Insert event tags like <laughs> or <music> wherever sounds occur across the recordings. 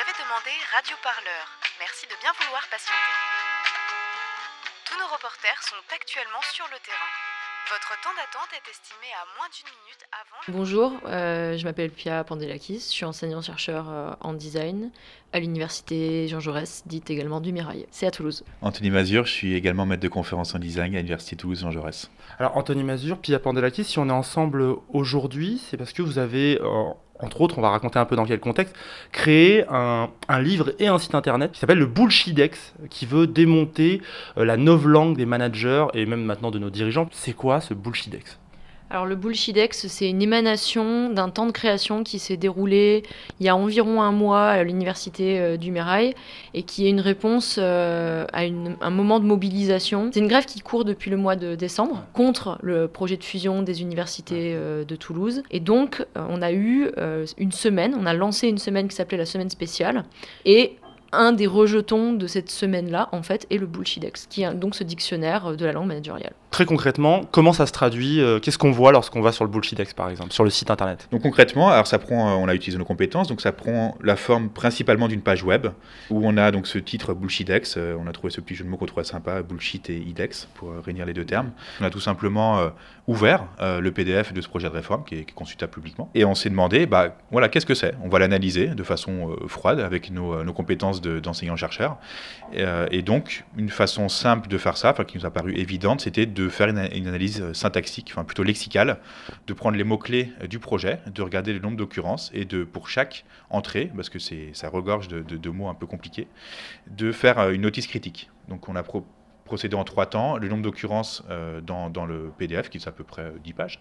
avez demandé Radio Parleur. Merci de bien vouloir patienter. Tous nos reporters sont actuellement sur le terrain. Votre temps d'attente est estimé à moins d'une minute avant. Bonjour, euh, je m'appelle Pia Pandelakis, je suis enseignant-chercheur euh, en design à l'université Jean Jaurès, dite également du Mirail. C'est à Toulouse. Anthony Mazur, je suis également maître de conférence en design à l'université Toulouse Jean Jaurès. Alors Anthony Mazur, Pia Pandelakis, si on est ensemble aujourd'hui, c'est parce que vous avez euh, entre autres, on va raconter un peu dans quel contexte, créé un, livre et un site internet qui s'appelle le Bullshidex, qui veut démonter euh, la novlangue des managers et même maintenant de nos dirigeants. C'est quoi ce Bullshidex? Alors le Bullshidex, c'est une émanation d'un temps de création qui s'est déroulé il y a environ un mois à l'université euh, du Mérail et qui est une réponse euh, à un moment de mobilisation. C'est une grève qui court depuis le mois de décembre contre le projet de fusion des universités euh, de Toulouse. Et donc on a eu une semaine, on a lancé une semaine qui s'appelait la semaine spéciale et un des rejetons de cette semaine-là, en fait, est le Bullshidex, qui est donc ce dictionnaire de la langue managériale. Très concrètement, comment ça se traduit euh, Qu'est-ce qu'on voit lorsqu'on va sur le Bullshidex, par exemple, sur le site internet? Donc concrètement, alors ça prend, euh, on a utilisé nos compétences, donc ça prend la forme principalement d'une page web où on a donc ce titre Bullshidex. Euh, on a trouvé ce petit jeu de mots qu'on trouvait sympa, bullshit et idex, pour réunir les deux termes. On a tout simplement ouvert le PDF de ce projet de réforme qui est, consultable publiquement, et on s'est demandé, bah voilà, qu'est-ce que c'est? On va l'analyser de façon froide avec nos, nos compétences d'enseignants-chercheurs. et donc, une façon simple de faire ça, qui nous a paru évidente, c'était de faire une, analyse syntaxique, enfin plutôt lexicale, de prendre les mots-clés du projet, de regarder le nombre d'occurrences et de, pour chaque entrée, parce que ça regorge de, de, mots un peu compliqués, de faire euh, une notice critique. Donc on a pro procéder en trois temps, le nombre d'occurrences euh, dans, dans, le PDF, qui est à peu près 10 pages,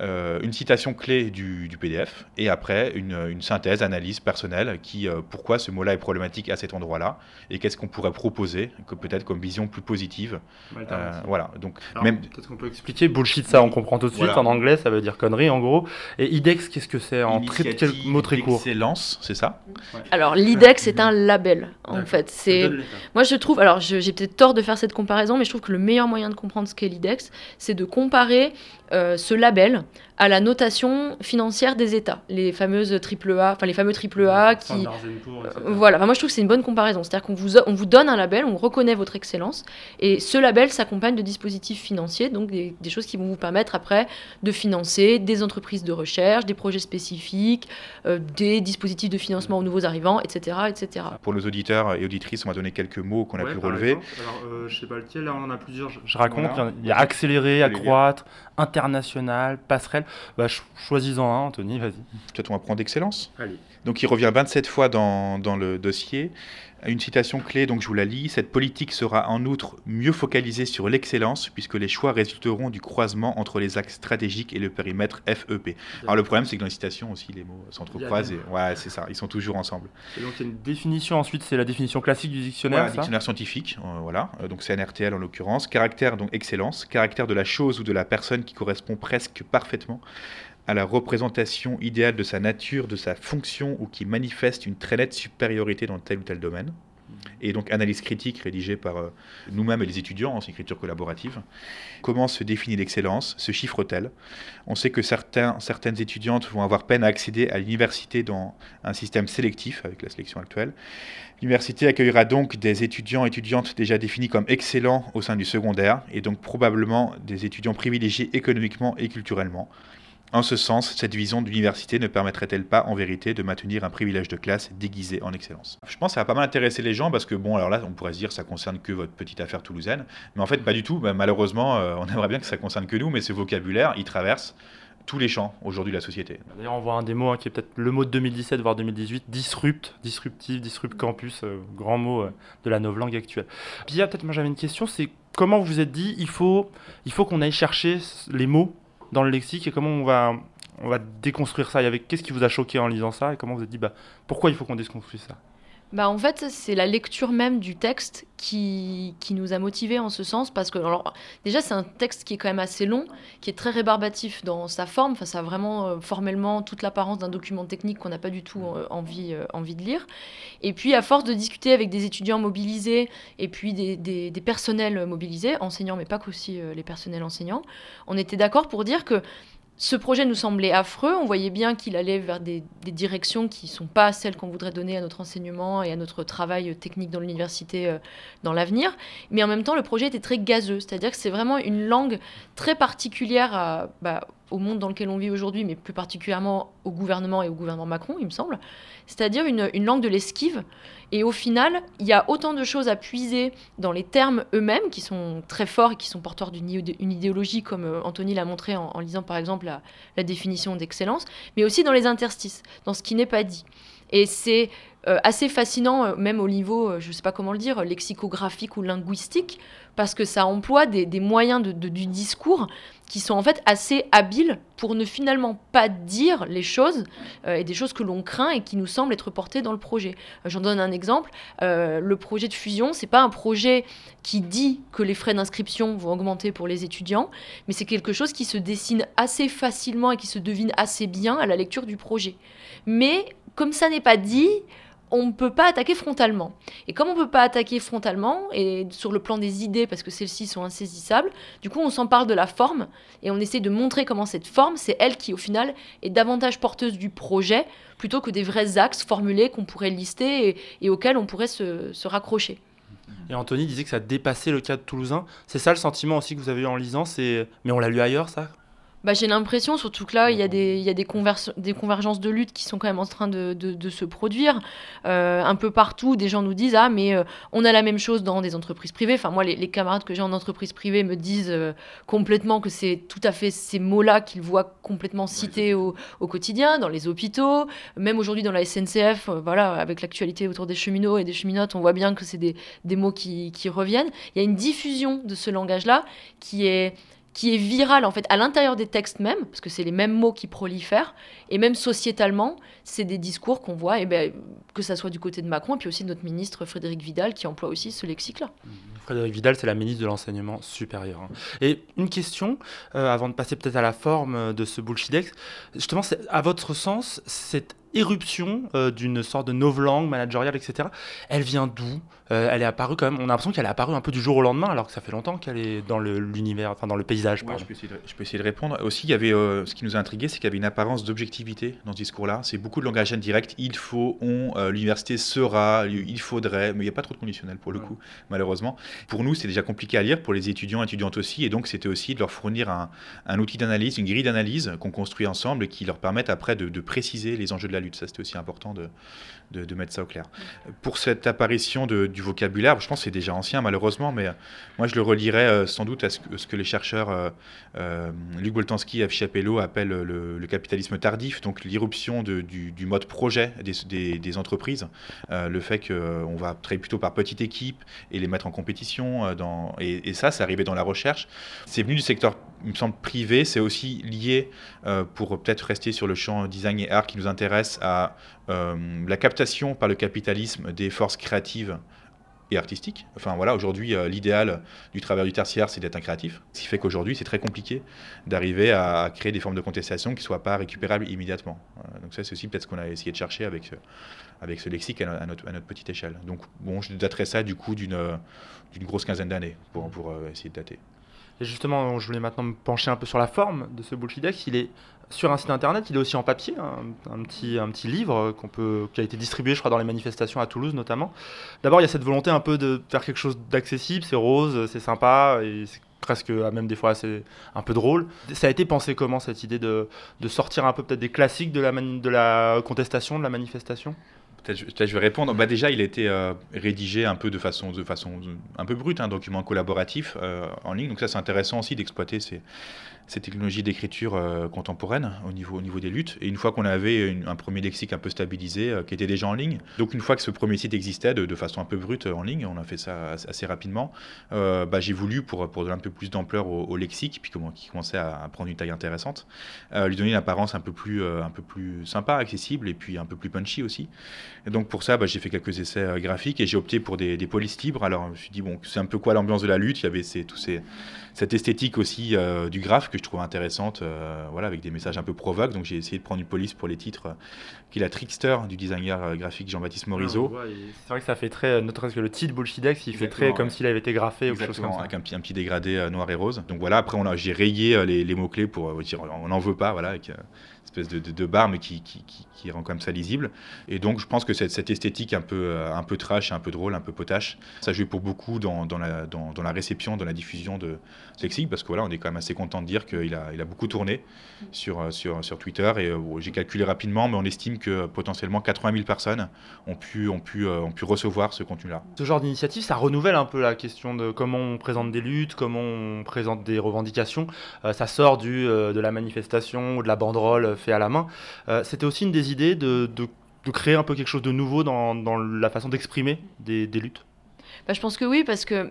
euh, une citation clé du, du, PDF, et après une, une synthèse, analyse personnelle, qui euh, pourquoi ce mot-là est problématique à cet endroit-là, et qu'est-ce qu'on pourrait proposer, peut-être comme vision plus positive. voilà, donc même... Peut-être qu'on peut expliquer, bullshit ça on comprend tout de suite, en anglais ça veut dire connerie en gros, et IDEX qu'est-ce que c'est en très, mots très courts Excellence, c'est ça? Alors l'IDEX c'est un label en fait, c'est... Moi je trouve, alors j'ai peut-être tort de faire cette comparaison, mais je trouve que le meilleur moyen de comprendre ce qu'est l'IDEX, c'est de comparer euh, ce label à la notation financière des États, les fameuses AAA, enfin les fameux AAA qui, euh, voilà. moi je trouve que c'est une bonne comparaison, c'est-à-dire qu'on vous on vous donne un label, on reconnaît votre excellence, et ce label s'accompagne de dispositifs financiers, donc des, choses qui vont vous permettre après de financer des entreprises de recherche, des projets spécifiques, euh, des dispositifs de financement aux nouveaux arrivants, etc., etc. Pour nos auditeurs et auditrices, on va donner quelques mots qu'on a pu relever. Alors, je sais pas lequel, là on en a plusieurs. Je, raconte, il y a accélérer, accroître, international, passerelle. Bah, choisis-en un, Anthony, vas-y. Peut-être on va prendre d'excellence. Donc il revient 27 fois dans, dans le dossier. Une citation clé, donc je vous la lis. Cette politique sera en outre mieux focalisée sur l'excellence, puisque les choix résulteront du croisement entre les axes stratégiques et le périmètre FEP. Alors le problème, c'est que dans les citations aussi, les mots s'entrecroisent. Ouais, c'est ça, ils sont toujours ensemble. Et donc il y a une définition ensuite, c'est la définition classique du dictionnaire. Ouais, dictionnaire scientifique, euh, voilà. Euh, donc c'est NRTL en l'occurrence. Caractère, donc excellence. Caractère de la chose ou de la personne qui correspond presque parfaitement à la représentation idéale de sa nature, de sa fonction ou qui manifeste une très nette supériorité dans tel ou tel domaine. Et donc analyse critique rédigée par euh, nous-mêmes et les étudiants en écriture collaborative. Comment se définit l'excellence? Se chiffre-t-elle? On sait que certains, certaines étudiantes vont avoir peine à accéder à l'université dans un système sélectif avec la sélection actuelle. L'université accueillera donc des étudiants et étudiantes déjà définis comme excellents au sein du secondaire et donc probablement des étudiants privilégiés économiquement et culturellement. En ce sens, cette vision d'université ne permettrait-elle pas en vérité de maintenir un privilège de classe déguisé en excellence? Je pense que ça va pas mal intéresser les gens parce que, bon, alors là, on pourrait se dire ça concerne que votre petite affaire toulousaine, mais en fait, pas du tout. Bah, malheureusement, euh, on aimerait bien que ça concerne que nous, mais ce vocabulaire, il traverse tous les champs aujourd'hui de la société. D'ailleurs, on voit un des mots hein, qui est peut-être le mot de 2017 voire 2018, disrupt, disruptif, disrupt campus, euh, grand mot euh, de la novlangue actuelle. Puis, peut-être moi j'avais une question, c'est comment vous vous êtes dit, il faut, il faut qu'on aille chercher les mots dans le lexique et comment on va, on va déconstruire ça Qu'est-ce qui vous a choqué en lisant ça et comment vous êtes dit bah, pourquoi il faut qu'on déconstruise ça? Bah en fait, c'est la lecture même du texte qui, nous a motivés en ce sens, parce que alors, déjà, c'est un texte qui est quand même assez long, qui est très rébarbatif dans sa forme, enfin, ça a vraiment euh, formellement toute l'apparence d'un document technique qu'on n'a pas du tout euh, envie, euh, envie de lire. Et puis, à force de discuter avec des étudiants mobilisés et puis des personnels mobilisés, enseignants, mais pas qu'aussi les personnels enseignants, on était d'accord pour dire que ce projet nous semblait affreux. On voyait bien qu'il allait vers des, directions qui ne sont pas celles qu'on voudrait donner à notre enseignement et à notre travail technique dans l'université euh, dans l'avenir. Mais en même temps, le projet était très gazeux. C'est-à-dire que c'est vraiment une langue très particulière bah, au monde dans lequel on vit aujourd'hui, mais plus particulièrement au gouvernement et au gouvernement Macron, il me semble. C'est-à-dire une, une langue de l'esquive et au final, il y a autant de choses à puiser dans les termes eux-mêmes, qui sont très forts et qui sont porteurs d'une idéologie, comme euh, Anthony l'a montré en, lisant par exemple la, définition d'excellence, mais aussi dans les interstices, dans ce qui n'est pas dit. Et c'est euh, assez fascinant, euh, même au niveau, je ne sais pas comment le dire, lexicographique ou linguistique, parce que ça emploie des, moyens de, du discours qui sont en fait assez habiles pour ne finalement pas dire les choses euh, et des choses que l'on craint et qui nous semblent être portées dans le projet. Euh, j'en donne un exemple. Euh, le projet de fusion, c'est pas un projet qui dit que les frais d'inscription vont augmenter pour les étudiants, mais c'est quelque chose qui se dessine assez facilement et qui se devine assez bien à la lecture du projet. Mais comme ça n'est pas dit, on ne peut pas attaquer frontalement. Et comme on ne peut pas attaquer frontalement, et sur le plan des idées, parce que celles-ci sont insaisissables, du coup on s'empare de la forme, et on essaie de montrer comment cette forme, c'est elle qui au final est davantage porteuse du projet, plutôt que des vrais axes formulés qu'on pourrait lister et, auxquels on pourrait se, raccrocher. Et Anthony disait que ça dépassait le cadre toulousain. C'est ça le sentiment aussi que vous avez eu en lisant, c'est mais on l'a lu ailleurs ça? Bah, J'ai l'impression, surtout que là, il y a, des, il y a des, des, convergences de lutte qui sont quand même en train de, de, se produire. Euh, un peu partout, des gens nous disent Ah, mais euh, on a la même chose dans des entreprises privées. Enfin, moi, les, camarades que j'ai en entreprise privée me disent euh, complètement que c'est tout à fait ces mots-là qu'ils voient complètement cités au, au, quotidien, dans les hôpitaux, même aujourd'hui dans la SNCF. voilà, avec l'actualité autour des cheminots et des cheminotes, on voit bien que c'est des, des mots qui, qui reviennent. Il y a une diffusion de ce langage-là qui est qui est viral en fait à l'intérieur des textes même, parce que c'est les mêmes mots qui prolifèrent, et même sociétalement, c'est des discours qu'on voit, et ben, que ça soit du côté de Macron, et puis aussi de notre ministre Frédéric Vidal qui emploie aussi ce lexique-là. Mmh. Frédéric Vidal, c'est la ministre de l'enseignement supérieur. Hein. Et une question, euh, avant de passer peut-être à la forme de ce bullshidex, justement, à votre sens, cette éruption euh, d'une sorte de novlangue managériale, etc. Elle vient d'où euh, Elle est apparue quand même, on a l'impression qu'elle est apparue un peu du jour au lendemain, alors que ça fait longtemps qu'elle est dans l'univers, enfin dans le paysage. je, peux essayer de, je, peux essayer de, répondre. Aussi, il y avait, euh, ce qui nous a intrigué, c'est qu'il y avait une apparence d'objectivité dans ce discours-là. C'est beaucoup de langage indirect. Il faut, on, l'université sera, il faudrait, mais il n'y a pas trop de conditionnel pour le coup, malheureusement. Pour nous, c'est déjà compliqué à lire, pour les étudiants, étudiantes aussi, et donc c'était aussi de leur fournir un, un outil d'analyse, une grille d'analyse qu'on construit ensemble et qui leur permettent après de, de préciser les enjeux de la Ça, c'était aussi important de, de, mettre ça au clair. Pour cette apparition du vocabulaire, je pense que c'est déjà ancien malheureusement, mais moi je le relierais euh, sans doute à ce, que les chercheurs euh, euh, Luc Boltanski et Chapello appellent le, capitalisme tardif, donc l'irruption du, mode projet des, entreprises, le fait qu'on va travailler plutôt par petite équipe et les mettre en compétition, dans, et ça, c'est arrivé dans la recherche. C'est venu du secteur il me semble, privé. C'est aussi lié, euh, pour peut-être rester sur le champ design et art qui nous intéresse, à euh, la captation par le capitalisme des forces créatives et artistiques. Enfin voilà, aujourd'hui, euh, l'idéal du travail du tertiaire, c'est d'être un créatif. Ce qui fait qu'aujourd'hui, c'est très compliqué d'arriver à créer des formes de contestation qui ne soient pas récupérables immédiatement. donc ça, c'est aussi peut-être ce qu'on a essayé de chercher avec, avec ce lexique à, notre, petite échelle. Donc bon, je daterai ça du coup d'une grosse quinzaine d'années pour, pour essayer de dater. Et justement, je voulais maintenant me pencher un peu sur la forme de ce Bullshidex. Il est sur un site internet, il est aussi en papier, un, petit, un petit livre peut, qui a été distribué, je crois, dans les manifestations à Toulouse notamment. D'abord, il y a cette volonté un peu de faire quelque chose d'accessible, c'est rose, c'est sympa, et c'est presque même des fois assez un peu drôle. Ça a été pensé comment cette idée de, sortir un peu peut-être des classiques de la, de la contestation, de la manifestation? Je vais répondre. Bah déjà, il a été euh, rédigé un peu de façon, de façon un peu brute, un document collaboratif euh, en ligne. Donc ça, c'est intéressant aussi d'exploiter ces, ces technologies d'écriture euh, contemporaine au niveau, au niveau des luttes. Et une fois qu'on avait un premier lexique un peu stabilisé euh, qui était déjà en ligne, donc une fois que ce premier site existait de, façon un peu brute en ligne, on a fait ça assez rapidement, euh, bah, j'ai voulu, pour, pour donner un peu plus d'ampleur au, lexique, puis comment, qui commençait à, prendre une taille intéressante, lui donner une apparence un peu, plus, un peu plus sympa, accessible et puis un peu plus punchy aussi. Et donc pour ça, bah, j'ai fait quelques essais graphiques et j'ai opté pour des, des polices libres. Alors je me suis dit, bon, c'est un peu quoi l'ambiance de la lutte? Il y avait ces, tous ces cette esthétique aussi du graphe que je trouve intéressante, voilà, avec des messages un peu provoques. Donc j'ai essayé de prendre une police pour les titres, qui est la trickster du designer graphique Jean-Baptiste Morisot. c'est vrai que ça fait très, notamment que le titre Bullshidex, il fait très comme s'il avait été graffé ou quelque chose comme ça. Avec un petit, un petit dégradé noir et rose. Donc voilà, après j'ai rayé les, les mots-clés pour dire on n'en veut pas, voilà, avec espèce de, de, barre, mais qui, qui, qui, rend comme ça lisible. Et donc, je pense que cette, cette esthétique un peu, euh, un peu trash, un peu drôle, un peu potache, ça joue pour beaucoup dans, dans, la, dans, dans, la réception, dans la diffusion de Lexique, parce que voilà, on est quand même assez content de dire qu'il a, il a beaucoup tourné sur, euh, sur, sur Twitter. Et euh, j'ai calculé rapidement, mais on estime que potentiellement 80 000 personnes ont pu, ont pu, ont pu recevoir ce contenu-là. Ce genre d'initiative, ça renouvelle un peu la question de comment on présente des luttes, comment on présente des revendications. ça sort du, de la manifestation ou de la banderole fait à la main. Euh, c'était aussi une des idées de, de, créer un peu quelque chose de nouveau dans, dans la façon d'exprimer des, des, luttes? Bah, Je pense que oui, parce que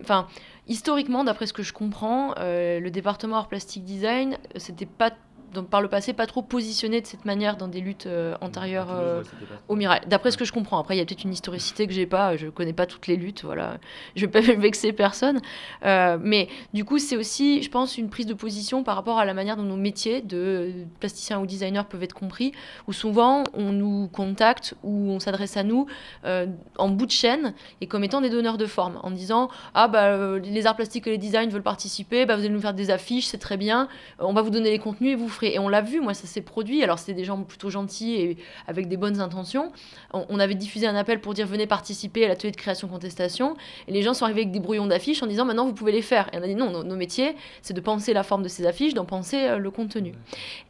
historiquement, d'après ce que je comprends, euh, le département art plastique design, c'était pas donc, par le passé pas trop positionné de cette manière dans des luttes euh, antérieures euh, au Mirail. D'après ce que je comprends. Après, il y a peut-être une historicité que j'ai pas. Je connais pas toutes les luttes. Voilà, je vais pas <laughs> vexer personne. Euh, mais du coup, c'est aussi, je pense, une prise de position par rapport à la manière dont nos métiers de plasticiens ou designers peuvent être compris. Où souvent, on nous contacte ou on s'adresse à nous en bout de chaîne et comme étant des donneurs de forme, en disant ah bah les arts plastiques et les designs veulent participer, bah, vous allez nous faire des affiches, c'est très bien. On va vous donner les contenus et vous ferez et on l'a vu, moi, ça s'est produit. Alors, c'était des gens plutôt gentils et avec des bonnes intentions. On, avait diffusé un appel pour dire venez participer à l'atelier de création-contestation. Et les gens sont arrivés avec des brouillons d'affiches en disant maintenant, vous pouvez les faire. Et on a dit non, nos, métiers, c'est de penser la forme de ces affiches, d'en penser euh, le contenu.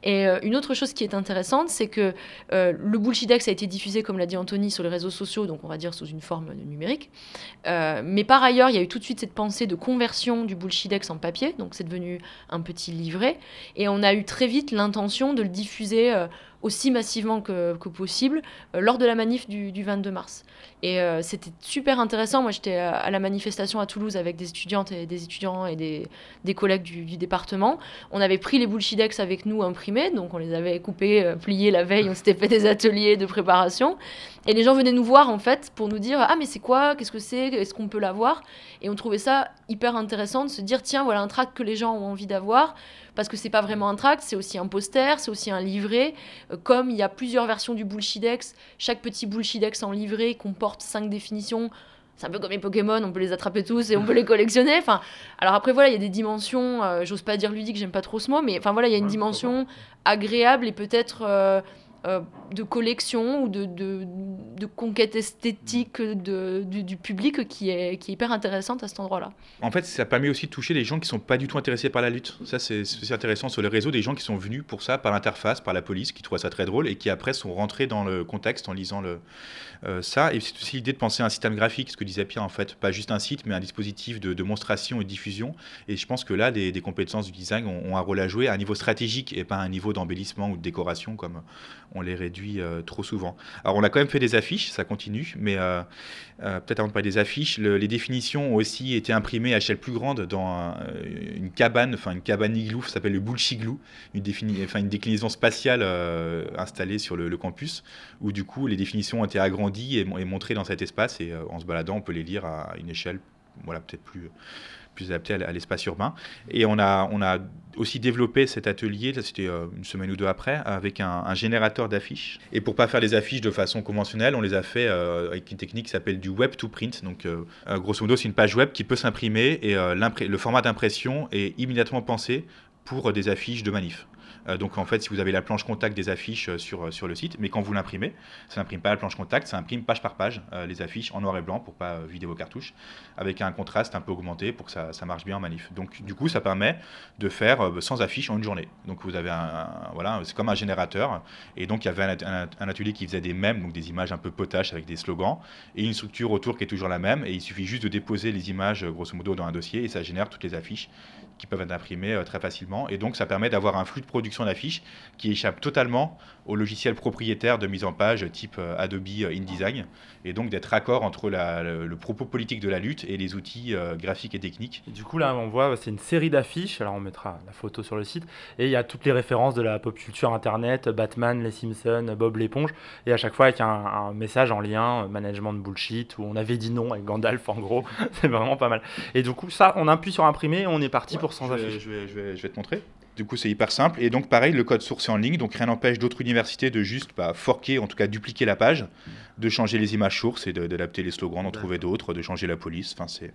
Et euh, une autre chose qui est intéressante, c'est que euh, le Bullshidex a été diffusé, comme l'a dit Anthony, sur les réseaux sociaux, donc on va dire sous une forme numérique. mais par ailleurs, il y a eu tout de suite cette pensée de conversion du Bullshidex en papier, donc c'est devenu un petit livret. Et on a eu très vite l'intention de le diffuser euh, aussi massivement que, possible euh, lors de la manif du, 22 mars. Et euh, c'était super intéressant. Moi, j'étais à, la manifestation à Toulouse avec des étudiantes et des étudiants et des, des collègues du, département. On avait pris les bullshidex avec nous imprimés, donc on les avait coupés, euh, pliés la veille. On s'était fait des ateliers de préparation. Et les gens venaient nous voir en fait pour nous dire Ah, mais c'est quoi? Qu'est-ce que c'est? Est-ce qu'on peut l'avoir Et on trouvait ça hyper intéressant de se dire Tiens, voilà un tract que les gens ont envie d'avoir. Parce que c'est pas vraiment un tract, c'est aussi un poster, c'est aussi un livret comme il y a plusieurs versions du Bullshidex, chaque petit Bullshidex en livret comporte cinq définitions. C'est un peu comme les Pokémon, on peut les attraper tous et on peut les collectionner. Enfin, alors après voilà, il y a des dimensions. Euh, j'ose pas dire ludique, j'aime pas trop ce mot, mais enfin voilà, il y a une dimension agréable et peut-être euh, de collection ou de, de, de conquête esthétique de, du, public qui est, hyper intéressante à cet endroit-là. En fait, ça permet aussi de toucher les gens qui ne sont pas du tout intéressés par la lutte. Ça, c'est intéressant sur les réseaux, des gens qui sont venus pour ça, par l'interface, par la police, qui trouvent ça très drôle et qui après sont rentrés dans le contexte en lisant le, euh, ça. Et c'est aussi l'idée de penser à un système graphique, ce que disait Pierre, en fait, pas juste un site, mais un dispositif de, démonstration et de diffusion. Et je pense que là, des, compétences du design ont, ont, un rôle à jouer à un niveau stratégique et pas à un niveau d'embellissement ou de décoration comme on les réduit euh, trop souvent. Alors on a quand même fait des affiches, ça continue, mais euh, euh, peut-être avant de parler des affiches, les définitions ont aussi été imprimées à échelle plus grande dans une cabane, enfin une cabane igloo, ça s'appelle le Bullshigloo, une, une déclinaison spatiale installée sur le, campus, où du coup les définitions ont été agrandies et, et montrées dans cet espace, et en se baladant on peut les lire à une échelle voilà, peut-être plus plus adapté à l'espace urbain. Et on a, on a aussi développé cet atelier, c'était euh, une semaine ou deux après, avec un, générateur d'affiches. Et pour pas faire les affiches de façon conventionnelle, on les a fait euh, avec une technique qui s'appelle du web to print. Donc, euh, grosso modo, c'est une page web qui peut s'imprimer et le format d'impression est immédiatement pensé pour des affiches de manif. Euh, donc en fait, si vous avez la planche contact des affiches euh, sur, euh, sur le site, mais quand vous l'imprimez, ça n'imprime pas la planche contact, ça imprime page par page les affiches en noir et blanc pour pas vider vos cartouches, avec un contraste un peu augmenté pour que ça, ça marche bien en manif. Donc du coup, ça permet de faire 100 affiches en une journée. Donc vous avez un, voilà, c'est comme un générateur. Et donc il y avait un, atelier qui faisait des mèmes, donc des images un peu potaches avec des slogans, et une structure autour qui est toujours la même. Et il suffit juste de déposer les images grosso modo dans un dossier et ça génère toutes les affiches qui peuvent être imprimées très facilement. Et donc ça permet d'avoir un flux de production d'affiches qui échappe totalement au logiciel propriétaire de mise en page type euh, Adobe euh, InDesign et donc d'être raccord entre le, propos politique de la lutte et les outils euh, graphiques et techniques. du coup là on voit c'est une série d'affiches, alors on mettra la photo sur le site et il y a toutes les références de la pop culture internet, Batman, les Simpsons, Bob l'éponge et à chaque fois avec un, message en lien, management de bullshit où on avait dit non avec Gandalf en gros, <laughs> c'est vraiment pas mal. Et du coup ça on appuie sur imprimer, on est parti pour source sans affiche. Je vais, je, vais, je vais te montrer. Du coup, c'est hyper simple. Et donc, pareil, le code source est en ligne. Donc, rien n'empêche d'autres universités de juste bah, forquer, en tout cas dupliquer la page, de changer les images sources et d'adapter les slogans, d'en trouver d'autres, de changer la police. Enfin, c'est...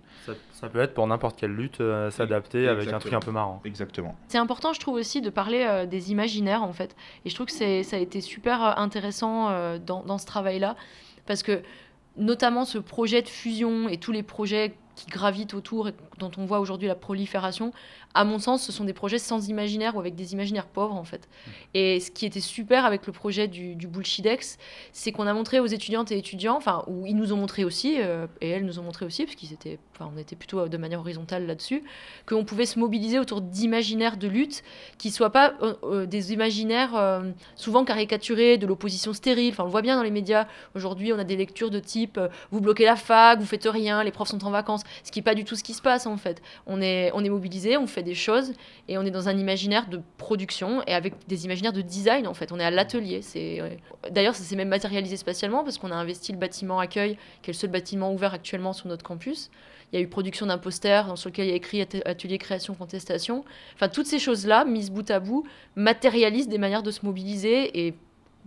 Ça, peut être pour n'importe quelle lutte, euh, s'adapter avec un truc un peu marrant. Exactement. C'est important, je trouve aussi, de parler euh, des imaginaires, en fait. Et je trouve que c'est, ça a été super euh, intéressant dans, dans ce travail-là. Parce que, notamment, ce projet de fusion et tous les projets qui gravitent autour et dont on voit aujourd'hui la prolifération, à mon sens, ce sont des projets sans imaginaire ou avec des imaginaires pauvres, en fait. Mmh. Et ce qui était super avec le projet du, du Bullshidex, c'est qu'on a montré aux étudiantes et étudiants, enfin, ou ils nous ont montré aussi, euh, et elles nous ont montré aussi, parce qu'ils étaient, enfin, on était plutôt euh, de manière horizontale là-dessus, qu'on pouvait se mobiliser autour d'imaginaires de lutte qui soient pas euh, des imaginaires souvent caricaturés, de l'opposition stérile. Enfin, on le voit bien dans les médias. Aujourd'hui, on a des lectures de type vous bloquez la fac, vous faites rien, les profs sont en vacances, ce qui n'est pas du tout ce qui se passe, en fait. On est, on est mobilisé, on fait des choses et on est dans un imaginaire de production et avec des imaginaires de design en fait. On est à l'atelier. C'est d'ailleurs ça s'est même matérialisé spatialement parce qu'on a investi le bâtiment accueil, qui est le seul bâtiment ouvert actuellement sur notre campus. Il y a eu production d'un poster sur lequel il y a écrit atelier création contestation. Enfin toutes ces choses là mises bout à bout matérialisent des manières de se mobiliser et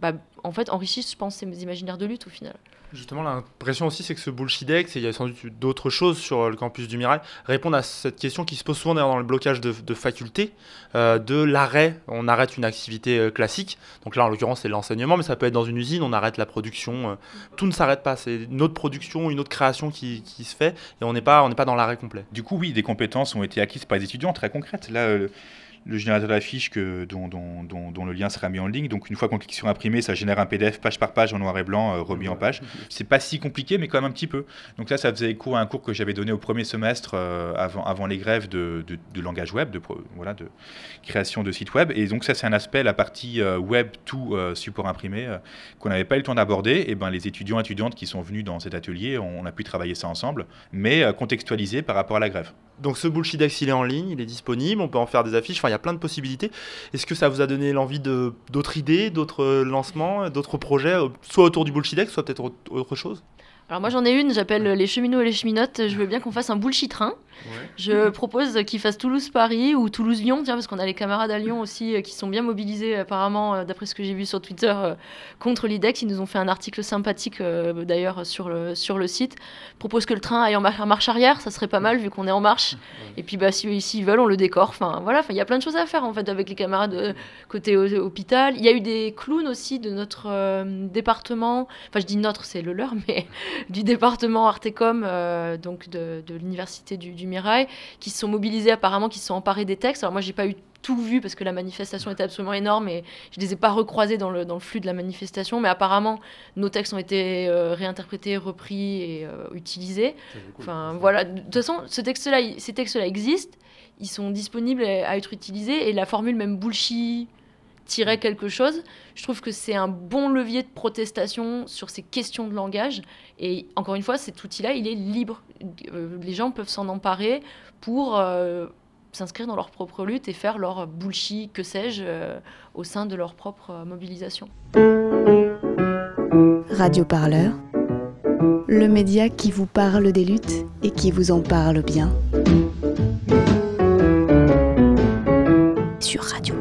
bah, en fait enrichissent je pense ces imaginaires de lutte au final. Justement, l'impression aussi, c'est que ce bullshidex, et il y a sans doute d'autres choses sur le campus du Mirail, répondent à cette question qui se pose souvent dans le blocage de, de faculté, euh, de l'arrêt. On arrête une activité euh, classique. Donc là, en l'occurrence, c'est l'enseignement, mais ça peut être dans une usine, on arrête la production. Euh. tout ne s'arrête pas. C'est une autre production, une autre création qui, qui se fait, et on n'est pas, on pas dans l'arrêt complet. Du coup, oui, des compétences ont été acquises par les étudiants très concrètes. Là, le générateur d'affiches dont, dont, dont, le lien sera mis en ligne. Donc une fois qu'on clique sur imprimer, ça génère un PDF page par page en noir et blanc euh, remis en page. <laughs> C'est pas si compliqué, mais quand même un petit peu. Donc là, ça faisait écho à un cours que j'avais donné au premier semestre euh, avant, avant les grèves de, de, langage web, de, voilà, de création de sites web. Et donc ça, c'est un aspect, la partie euh, web tout support imprimé, qu'on n'avait pas eu le temps d'aborder. Et ben les étudiants et étudiantes qui sont venus dans cet atelier, on, a pu travailler ça ensemble, mais contextualisé par rapport à la grève. Donc ce bullshidex, il est en ligne, il est disponible, on peut en faire des affiches, il y a plein de possibilités. Est-ce que ça vous a donné l'envie d'autres idées, d'autres lancements, d'autres projets, soit autour du bullshidex, soit peut-être autre chose? Alors moi j'en ai une, j'appelle les cheminots et les cheminotes. Je veux bien qu'on fasse un bullshit train. Je propose qu'ils fassent Toulouse-Paris ou Toulouse-Lyon, tiens, parce qu'on a les camarades à Lyon aussi euh, qui sont bien mobilisés apparemment, euh, d'après ce que j'ai vu sur Twitter, euh, contre l'IDEX. Ils nous ont fait un article sympathique d'ailleurs sur le, sur le site. Propose que le train aille en, marche arrière, ça serait pas mal vu qu'on est en marche. Et puis bah, si, s'ils veulent, on le décore. Enfin voilà, il y a plein de choses à faire en fait avec les camarades côté hôpital. Il y a eu des clowns aussi de notre département. Enfin je dis notre, c'est le leur, mais <laughs> du département Artecom, donc de, de l'université du, du Mirail, qui se sont mobilisés apparemment, qui se sont emparés des textes. Alors moi, j'ai pas eu tout vu parce que la manifestation était absolument énorme et je les ai pas recroisés dans le, dans le flux de la manifestation, mais apparemment nos textes ont été euh, réinterprétés, repris et euh, utilisés. Enfin voilà, de toute façon, ce texte-là, ces textes-là existent, ils sont disponibles à être utilisés et la formule même bullshit tirer quelque chose. Je trouve que c'est un bon levier de protestation sur ces questions de langage. Et encore une fois, cet outil-là, il est libre. Euh, les gens peuvent s'en emparer pour euh, s'inscrire dans leur propre lutte et faire leur bullshit, que sais-je, euh, au sein de leur propre mobilisation. Radio Parleur, le média qui vous parle des luttes et qui vous en parle bien. Sur Radio